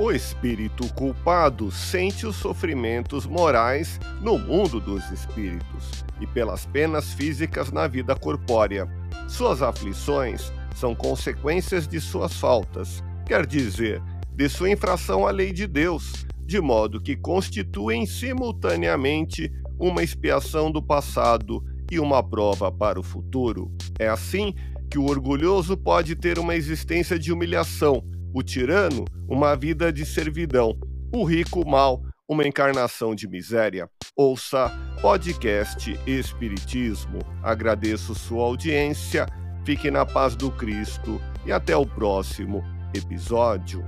O espírito culpado sente os sofrimentos morais no mundo dos espíritos e pelas penas físicas na vida corpórea. Suas aflições são consequências de suas faltas, quer dizer, de sua infração à lei de Deus, de modo que constituem simultaneamente uma expiação do passado e uma prova para o futuro. É assim que o orgulhoso pode ter uma existência de humilhação o tirano, uma vida de servidão, o rico mal, uma encarnação de miséria. Ouça podcast Espiritismo. Agradeço sua audiência, fique na paz do Cristo e até o próximo episódio.